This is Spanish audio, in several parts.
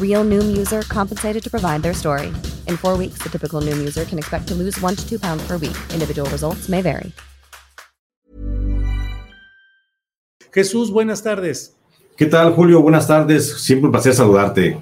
Real Noom user compensated to provide their story. In four weeks, the typical Noom user can expect to lose one to two pounds per week. Individual results may vary. Jesús, buenas tardes. ¿Qué tal, Julio? Buenas tardes. Siempre un placer saludarte.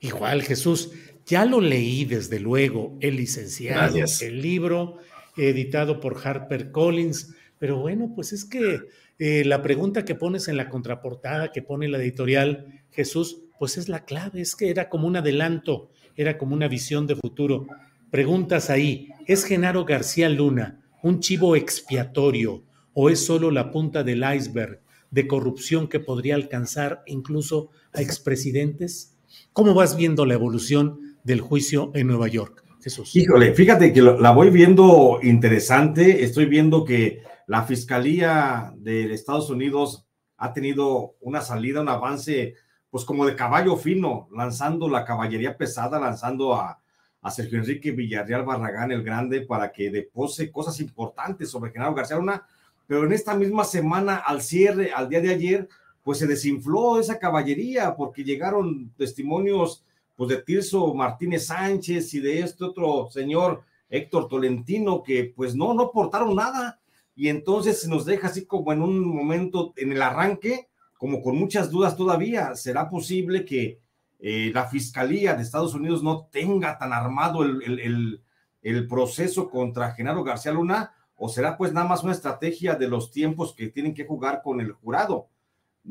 Igual, Jesús. Ya lo leí, desde luego, el licenciado, Gracias. el libro editado por Harper Collins. Pero bueno, pues es que eh, la pregunta que pones en la contraportada, que pone la editorial Jesús, pues es la clave, es que era como un adelanto, era como una visión de futuro. Preguntas ahí, ¿es Genaro García Luna un chivo expiatorio o es solo la punta del iceberg de corrupción que podría alcanzar incluso a expresidentes? ¿Cómo vas viendo la evolución del juicio en Nueva York, Jesús? Híjole, fíjate que la voy viendo interesante. Estoy viendo que la Fiscalía de Estados Unidos ha tenido una salida, un avance, pues como de caballo fino, lanzando la caballería pesada, lanzando a, a Sergio Enrique Villarreal Barragán el Grande para que depose cosas importantes sobre Genaro García Luna. Pero en esta misma semana, al cierre, al día de ayer, pues se desinfló esa caballería porque llegaron testimonios pues de Tirso Martínez Sánchez y de este otro señor Héctor Tolentino que pues no, no aportaron nada y entonces se nos deja así como en un momento en el arranque, como con muchas dudas todavía, ¿será posible que eh, la Fiscalía de Estados Unidos no tenga tan armado el, proceso contra Genaro García Luna? ¿O será pues nada más una estrategia de los tiempos que tienen que jugar con el jurado?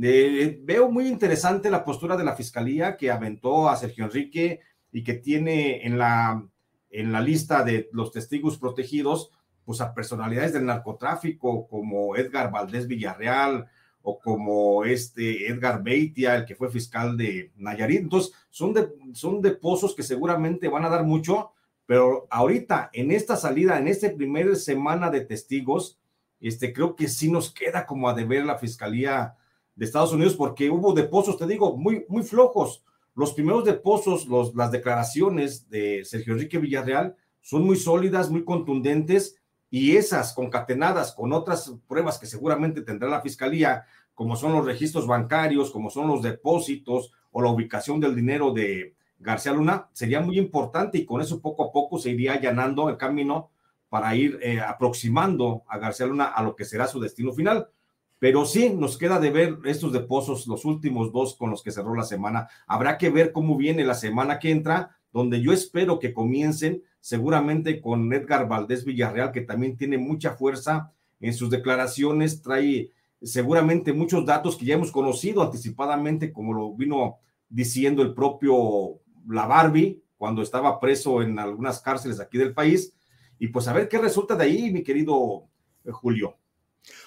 Eh, veo muy interesante la postura de la fiscalía que aventó a Sergio Enrique y que tiene en la, en la lista de los testigos protegidos, pues a personalidades del narcotráfico como Edgar Valdés Villarreal o como este Edgar Beitia, el que fue fiscal de Nayarit. Entonces, son de, son de pozos que seguramente van a dar mucho, pero ahorita en esta salida, en esta primera semana de testigos, este, creo que sí nos queda como a deber la fiscalía de Estados Unidos porque hubo depósitos, te digo, muy, muy flojos. Los primeros depósitos, los, las declaraciones de Sergio Enrique Villarreal son muy sólidas, muy contundentes y esas concatenadas con otras pruebas que seguramente tendrá la fiscalía, como son los registros bancarios, como son los depósitos o la ubicación del dinero de García Luna, sería muy importante y con eso poco a poco se iría allanando el camino para ir eh, aproximando a García Luna a lo que será su destino final. Pero sí, nos queda de ver estos depósitos, los últimos dos con los que cerró la semana. Habrá que ver cómo viene la semana que entra, donde yo espero que comiencen seguramente con Edgar Valdés Villarreal, que también tiene mucha fuerza en sus declaraciones, trae seguramente muchos datos que ya hemos conocido anticipadamente, como lo vino diciendo el propio La Barbie cuando estaba preso en algunas cárceles aquí del país. Y pues a ver qué resulta de ahí, mi querido eh, Julio.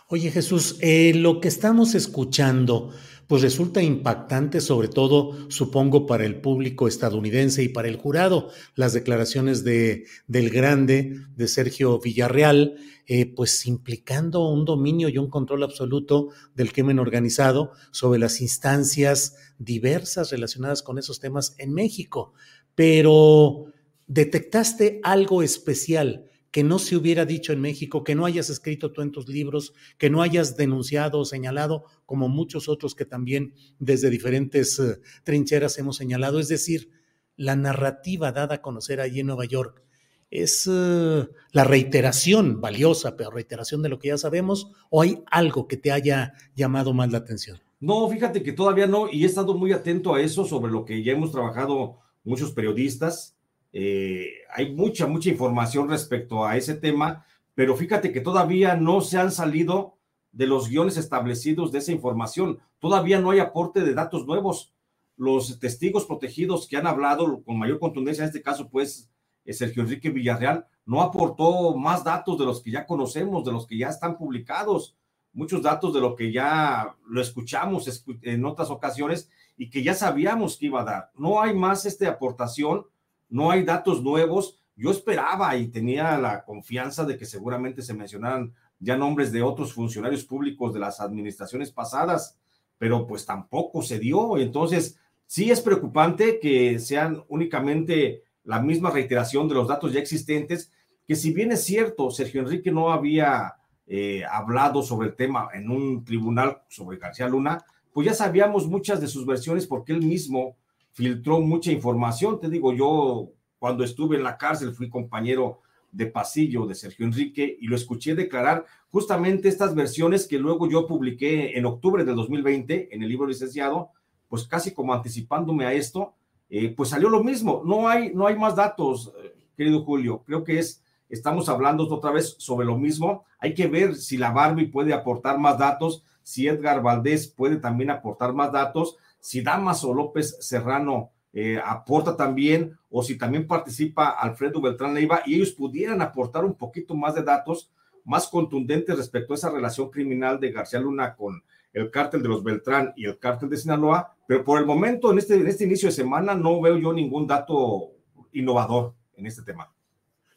Oye Jesús, eh, lo que estamos escuchando pues resulta impactante, sobre todo, supongo, para el público estadounidense y para el jurado, las declaraciones de, del grande, de Sergio Villarreal, eh, pues implicando un dominio y un control absoluto del crimen organizado sobre las instancias diversas relacionadas con esos temas en México. Pero, ¿detectaste algo especial? Que no se hubiera dicho en México, que no hayas escrito tú en tus libros, que no hayas denunciado o señalado, como muchos otros que también desde diferentes uh, trincheras hemos señalado. Es decir, la narrativa dada a conocer allí en Nueva York es uh, la reiteración valiosa, pero reiteración de lo que ya sabemos, o hay algo que te haya llamado más la atención. No, fíjate que todavía no, y he estado muy atento a eso sobre lo que ya hemos trabajado muchos periodistas Eh, hay mucha, mucha información respecto a ese tema, pero fíjate que todavía no se han salido de los guiones establecidos de esa información. Todavía no hay aporte de datos nuevos. Los testigos protegidos que han hablado con mayor contundencia, en este caso, pues, eh, Sergio Enrique Villarreal, no aportó más datos de los que ya conocemos, de los que ya están publicados, muchos datos de lo que ya lo escuchamos en otras ocasiones y que ya sabíamos que iba a dar. No hay más esta aportación, no hay datos nuevos. Yo esperaba y tenía la confianza de que seguramente se mencionaran ya nombres de otros funcionarios públicos de las administraciones pasadas, pero pues tampoco se dio. Entonces, sí es preocupante que sean únicamente la misma reiteración de los datos ya existentes, que si bien es cierto, Sergio Enrique no había eh, hablado sobre el tema en un tribunal sobre García Luna, pues ya sabíamos muchas de sus versiones porque él mismo filtró mucha información. Te digo, yo cuando estuve en la cárcel fui compañero de pasillo de Sergio Enrique y lo escuché declarar justamente estas versiones que luego yo publiqué en octubre del 2020 en el libro licenciado, pues casi como anticipándome a esto, eh, pues salió lo mismo. No hay, no hay más datos, eh, querido Julio. Creo que es, estamos hablando otra vez sobre lo mismo. Hay que ver si la Barbie puede aportar más datos, si Edgar Valdés puede también aportar más datos, si Damaso López Serrano eh, aporta también, o si también participa Alfredo Beltrán Leiva y ellos pudieran aportar un poquito más de datos más contundentes respecto a esa relación criminal de García Luna con el cártel de los Beltrán y el cártel de Sinaloa, pero por el momento, en este, en este inicio de semana, no veo yo ningún dato innovador en este tema.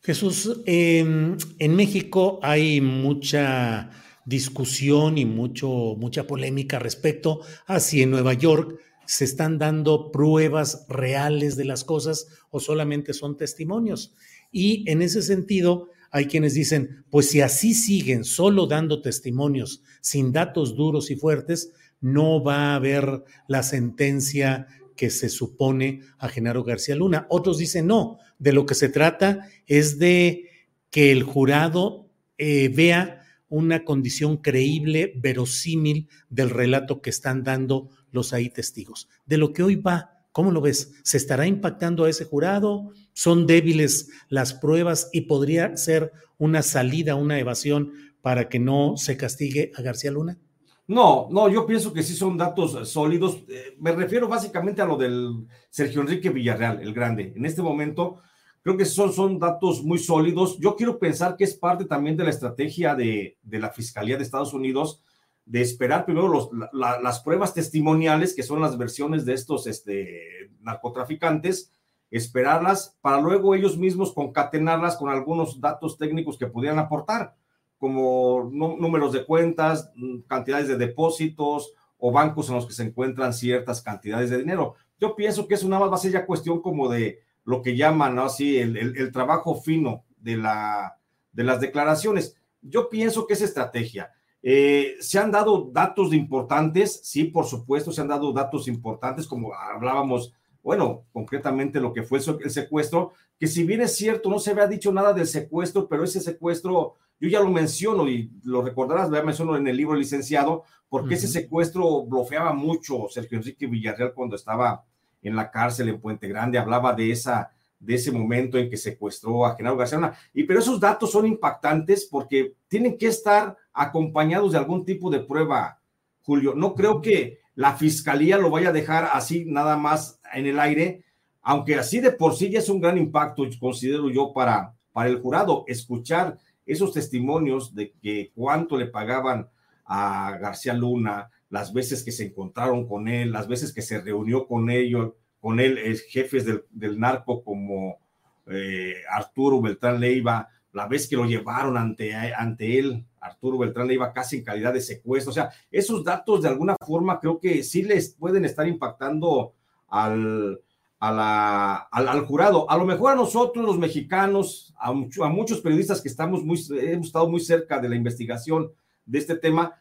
Jesús, en México hay mucha discusión y mucho, mucha polémica respecto a si en Nueva York se están dando pruebas reales de las cosas o solamente son testimonios. Y en ese sentido, hay quienes dicen, pues si así siguen solo dando testimonios sin datos duros y fuertes, no va a haber la sentencia que se supone a Genaro García Luna. Otros dicen, no, de lo que se trata es de que el jurado eh, vea una condición creíble, verosímil del relato que están dando los ahí testigos. De lo que hoy va, ¿cómo lo ves? ¿Se estará impactando a ese jurado? ¿Son débiles las pruebas y podría ser una salida, una evasión para que no se castigue a García Luna? No, no, yo pienso que sí son datos sólidos. Eh, me refiero básicamente a lo del Sergio Enrique Villarreal, el grande. En este momento, creo que son, son datos muy sólidos. Yo quiero pensar que es parte también de la estrategia de, de la Fiscalía de Estados Unidos de esperar primero los, las pruebas testimoniales, que son las versiones de estos este, narcotraficantes, esperarlas para luego ellos mismos concatenarlas con algunos datos técnicos que pudieran aportar, como números de cuentas, mm, cantidades de depósitos o bancos en los que se encuentran ciertas cantidades de dinero. Yo pienso que eso nada más va a ser ya cuestión como de lo que llaman así el, el, trabajo fino de, la, de las declaraciones. Yo pienso que es estrategia. Eh, se han dado datos importantes, sí, por supuesto, se han dado datos importantes, como hablábamos, bueno, concretamente lo que fue el secuestro, que si bien es cierto, no se había dicho nada del secuestro, pero ese secuestro, yo ya lo menciono y lo recordarás, lo menciono en el libro licenciado, porque ese secuestro bloqueaba mucho Sergio Enrique Villarreal cuando estaba en la cárcel en Puente Grande, hablaba de esa de ese momento en que secuestró a Genaro García Luna. Y pero esos datos son impactantes porque tienen que estar acompañados de algún tipo de prueba, Julio. No creo que la fiscalía lo vaya a dejar así nada más en el aire, aunque así de por sí ya es un gran impacto, considero yo, para, para el jurado, escuchar esos testimonios de que cuánto le pagaban a García Luna, las veces que se encontraron con él, las veces que se reunió con ellos, con él, jefes del, del narco como eh, Arturo Beltrán Leiva, la vez que lo llevaron ante, ante él, Arturo Beltrán Leiva casi en calidad de secuestro. O sea, esos datos de alguna forma creo que sí les pueden estar impactando al, a la, al, jurado. A lo mejor a nosotros, los mexicanos, a, a, muchos periodistas que estamos muy, hemos estado muy cerca de la investigación de este tema,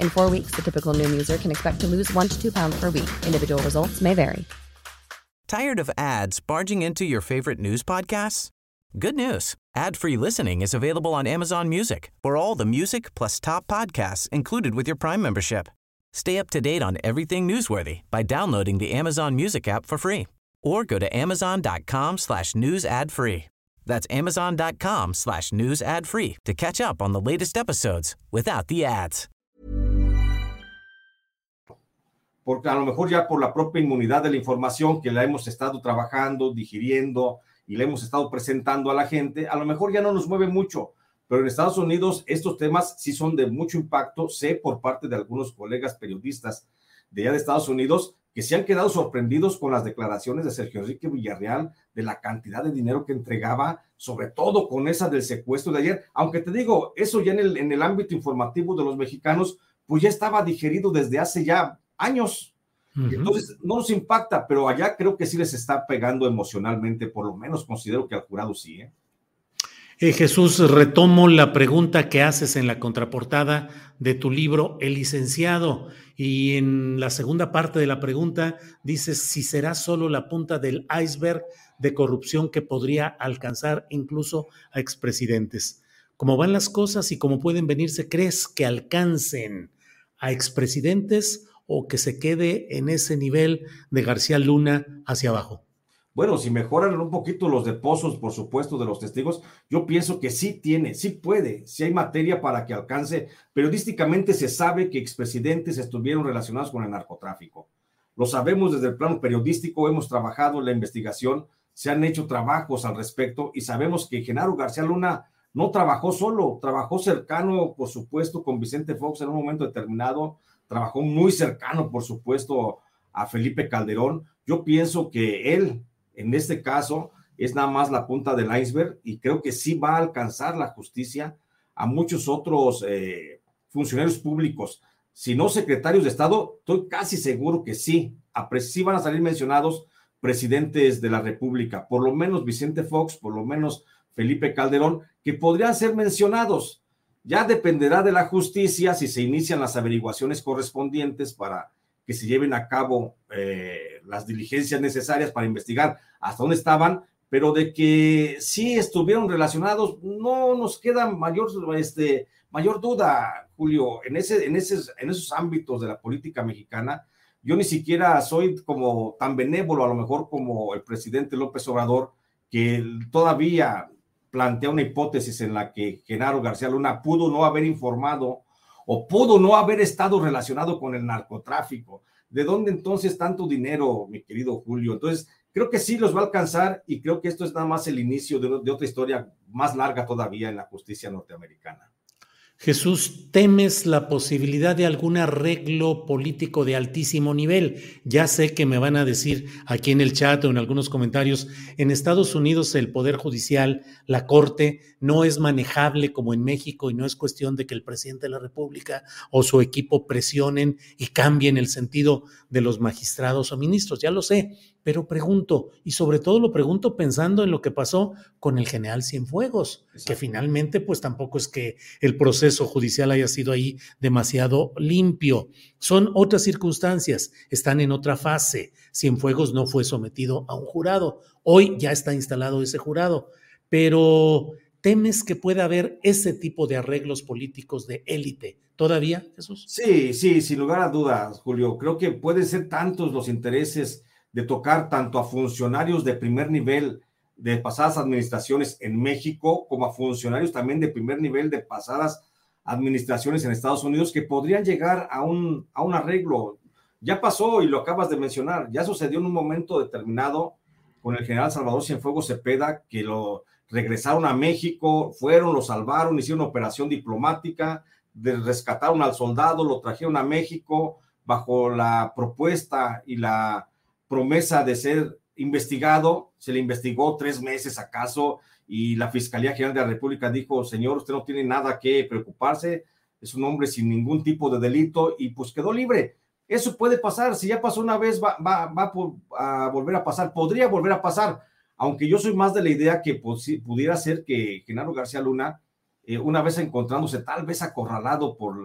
In four weeks, the typical Noom user can expect to lose one to two pounds per week. Individual results may vary. Tired of ads barging into your favorite news podcasts? Good news. Ad-free listening is available on Amazon Music for all the music plus top podcasts included with your Prime membership. Stay up to date on everything newsworthy by downloading the Amazon Music app for free or go to amazon.com slash news ad free. That's amazon.com slash news ad free to catch up on the latest episodes without the ads. Porque a lo mejor ya por la propia inmunidad de la información que la hemos estado trabajando, digiriendo y la hemos estado presentando a la gente, a lo mejor ya no nos mueve mucho. Pero en Estados Unidos estos temas sí son de mucho impacto. Sé por parte de algunos colegas periodistas de allá de Estados Unidos que se han quedado sorprendidos con las declaraciones de Sergio Enrique Villarreal de la cantidad de dinero que entregaba, sobre todo con esa del secuestro de ayer. Aunque te digo, eso ya en el, en el ámbito informativo de los mexicanos, pues ya estaba digerido desde hace ya años. Entonces, no nos impacta, pero allá creo que sí les está pegando emocionalmente, por lo menos considero que al jurado sí. ¿eh? Eh, Jesús, retomo la pregunta que haces en la contraportada de tu libro, El licenciado, y en la segunda parte de la pregunta dices si será solo la punta del iceberg de corrupción que podría alcanzar incluso a expresidentes. ¿Cómo van las cosas y cómo pueden venirse, crees que alcancen a expresidentes o que se quede en ese nivel de García Luna hacia abajo? Bueno, si mejoran un poquito los depósitos, por supuesto, de los testigos, yo pienso que sí tiene, sí puede, sí hay materia para que alcance. Periodísticamente se sabe que expresidentes estuvieron relacionados con el narcotráfico. Lo sabemos desde el plano periodístico, hemos trabajado la investigación, se han hecho trabajos al respecto y sabemos que Genaro García Luna no trabajó solo, trabajó cercano, por supuesto, con Vicente Fox en un momento determinado, trabajó muy cercano, por supuesto, a Felipe Calderón. Yo pienso que él en este caso es nada más la punta del iceberg y creo que sí va a alcanzar la justicia a muchos otros eh, funcionarios públicos. Si no secretarios de Estado, estoy casi seguro que sí. Sí van a salir mencionados presidentes de la República, por lo menos Vicente Fox, por lo menos Felipe Calderón, que podrían ser mencionados. Ya dependerá de la justicia si se inician las averiguaciones correspondientes para que se lleven a cabo eh, las diligencias necesarias para investigar hasta dónde estaban, pero de que sí estuvieron relacionados, no nos queda mayor, este, mayor duda, Julio, en, ese, en, ese, en esos ámbitos de la política mexicana. Yo ni siquiera soy como tan benévolo, a lo mejor como el presidente López Obrador, que todavía plantea una hipótesis en la que Genaro García Luna pudo no haber informado o pudo no haber estado relacionado con el narcotráfico. ¿De dónde entonces tanto dinero, mi querido Julio? Entonces, creo que sí los va a alcanzar y creo que esto es nada más el inicio de, otra historia más larga todavía en la justicia norteamericana. Jesús, ¿temes la posibilidad de algún arreglo político de altísimo nivel? Ya sé que me van a decir aquí en el chat o en algunos comentarios, en Estados Unidos el Poder Judicial, la Corte, no es manejable como en México y no es cuestión de que el presidente de la República o su equipo presionen y cambien el sentido de los magistrados o ministros. Ya lo sé, pero pregunto, y sobre todo lo pregunto pensando en lo que pasó con el general Cienfuegos, que finalmente pues tampoco es que el proceso judicial haya sido ahí demasiado limpio. Son otras circunstancias, están en otra fase. Cienfuegos no fue sometido a un jurado, hoy ya está instalado ese jurado, pero ¿temes que pueda haber ese tipo de arreglos políticos de élite todavía, Jesús? Sí, sí, sin lugar a dudas, Julio. Creo que pueden ser tantos los intereses de tocar tanto a funcionarios de primer nivel de pasadas administraciones en México como a funcionarios también de primer nivel de pasadas administraciones en Estados Unidos que podrían llegar a un, a un arreglo. Ya pasó y lo acabas de mencionar, ya sucedió en un momento determinado con el general Salvador Cienfuegos Cepeda que lo regresaron a México, fueron, lo salvaron, hicieron una operación diplomática, rescataron al soldado, lo trajeron a México bajo la propuesta y la promesa de ser investigado, se le investigó tres meses acaso y la Fiscalía General de la República dijo, señor, usted no tiene nada que preocuparse, es un hombre sin ningún tipo de delito y pues quedó libre. Eso puede pasar, si ya pasó una vez, va, va, va a volver a pasar, podría volver a pasar. aunque yo soy más de la idea que pudiera ser que Genaro García Luna, eh, una vez encontrándose tal vez acorralado por,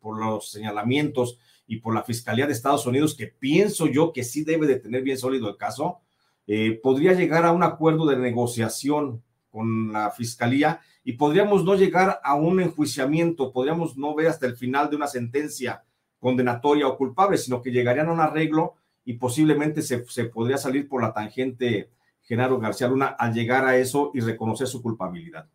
por los señalamientos y por la Fiscalía de Estados Unidos, que pienso yo que sí debe de tener bien sólido el caso, eh, podría llegar a un acuerdo de negociación con la Fiscalía y podríamos no llegar a un enjuiciamiento, podríamos no ver hasta el final de una sentencia condenatoria o culpable, sino que llegarían a un arreglo y posiblemente se, se podría salir por la tangente Genaro García Luna al llegar a eso y reconocer su culpabilidad.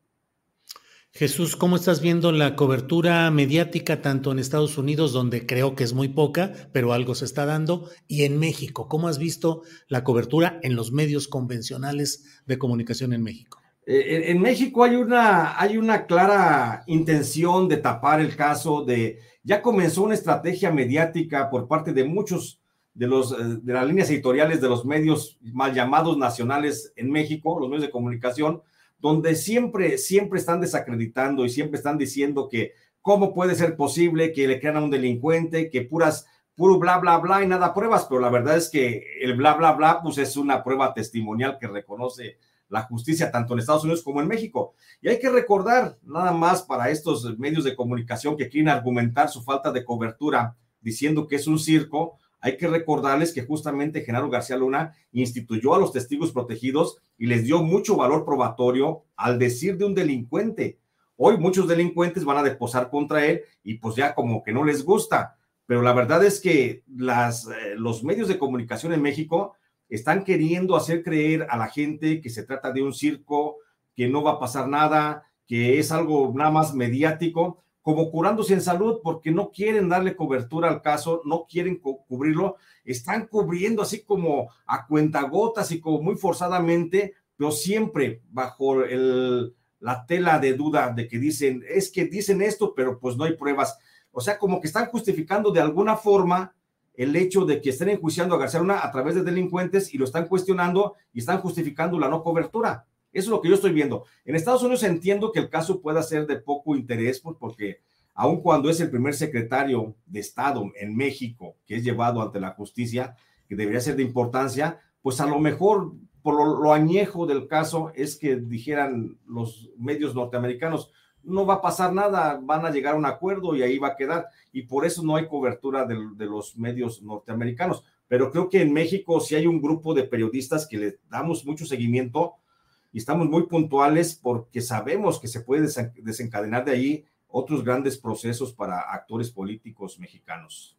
Jesús, ¿cómo estás viendo la cobertura mediática tanto en Estados Unidos, donde creo que es muy poca, pero algo se está dando, y en México? ¿Cómo has visto la cobertura en los medios convencionales de comunicación en México? Eh, en México hay una, hay una clara intención de tapar el caso de, ya comenzó una estrategia mediática por parte de muchos de, los, eh, de las líneas editoriales de los medios mal llamados nacionales en México, los medios de comunicación, donde siempre, siempre están desacreditando y siempre están diciendo que cómo puede ser posible que le crean a un delincuente, que puras, puro bla, bla, bla y nada pruebas, pero la verdad es que el bla, bla, bla, pues es una prueba testimonial que reconoce la justicia tanto en Estados Unidos como en México. Y hay que recordar, nada más para estos medios de comunicación que quieren argumentar su falta de cobertura diciendo que es un circo, hay que recordarles que justamente Genaro García Luna instituyó a los testigos protegidos y les dio mucho valor probatorio al decir de un delincuente. Hoy muchos delincuentes van a deposar contra él y pues ya como que no les gusta. Pero la verdad es que las, eh, los medios de comunicación en México están queriendo hacer creer a la gente que se trata de un circo, que no va a pasar nada, que es algo nada más mediático como curándose en salud porque no quieren darle cobertura al caso, no quieren cubrirlo, están cubriendo así como a cuentagotas y como muy forzadamente, pero siempre bajo la tela de duda de que dicen, es que dicen esto, pero pues no hay pruebas. O sea, como que están justificando de alguna forma el hecho de que estén enjuiciando a García Luna a través de delincuentes y lo están cuestionando y están justificando la no cobertura. Eso es lo que yo estoy viendo. En Estados Unidos entiendo que el caso pueda ser de poco interés, pues, porque aun cuando es el primer secretario de Estado en México que es llevado ante la justicia, que debería ser de importancia, pues a lo mejor por lo, añejo del caso es que dijeran los medios norteamericanos, no va a pasar nada, van a llegar a un acuerdo y ahí va a quedar. Y por eso no hay cobertura de, de los medios norteamericanos. Pero creo que en México sí hay un grupo de periodistas que le damos mucho seguimiento y estamos muy puntuales porque sabemos que se puede desencadenar de ahí otros grandes procesos para actores políticos mexicanos.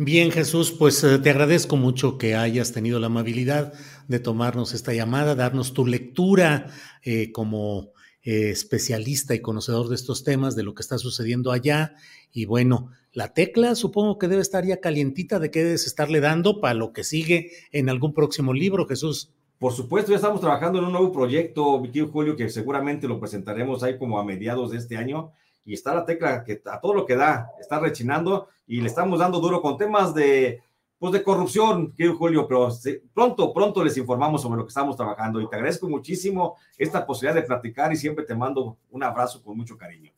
Bien, Jesús, pues eh, te agradezco mucho que hayas tenido la amabilidad de tomarnos esta llamada, darnos tu lectura eh, como eh, especialista y conocedor de estos temas, de lo que está sucediendo allá. Y bueno, la tecla supongo que debe estar ya calientita de qué debes estarle dando para lo que sigue en algún próximo libro, Jesús. Por supuesto, ya estamos trabajando en un nuevo proyecto, mi Julio, que seguramente lo presentaremos ahí como a mediados de este año. Y está la tecla que a todo lo que da, está rechinando y le estamos dando duro con temas de, pues de corrupción, querido Julio, pero pronto, pronto les informamos sobre lo que estamos trabajando y te agradezco muchísimo esta posibilidad de platicar y siempre te mando un abrazo con mucho cariño.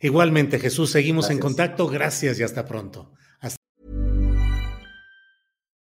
Igualmente, Jesús, seguimos en contacto. Gracias y hasta pronto.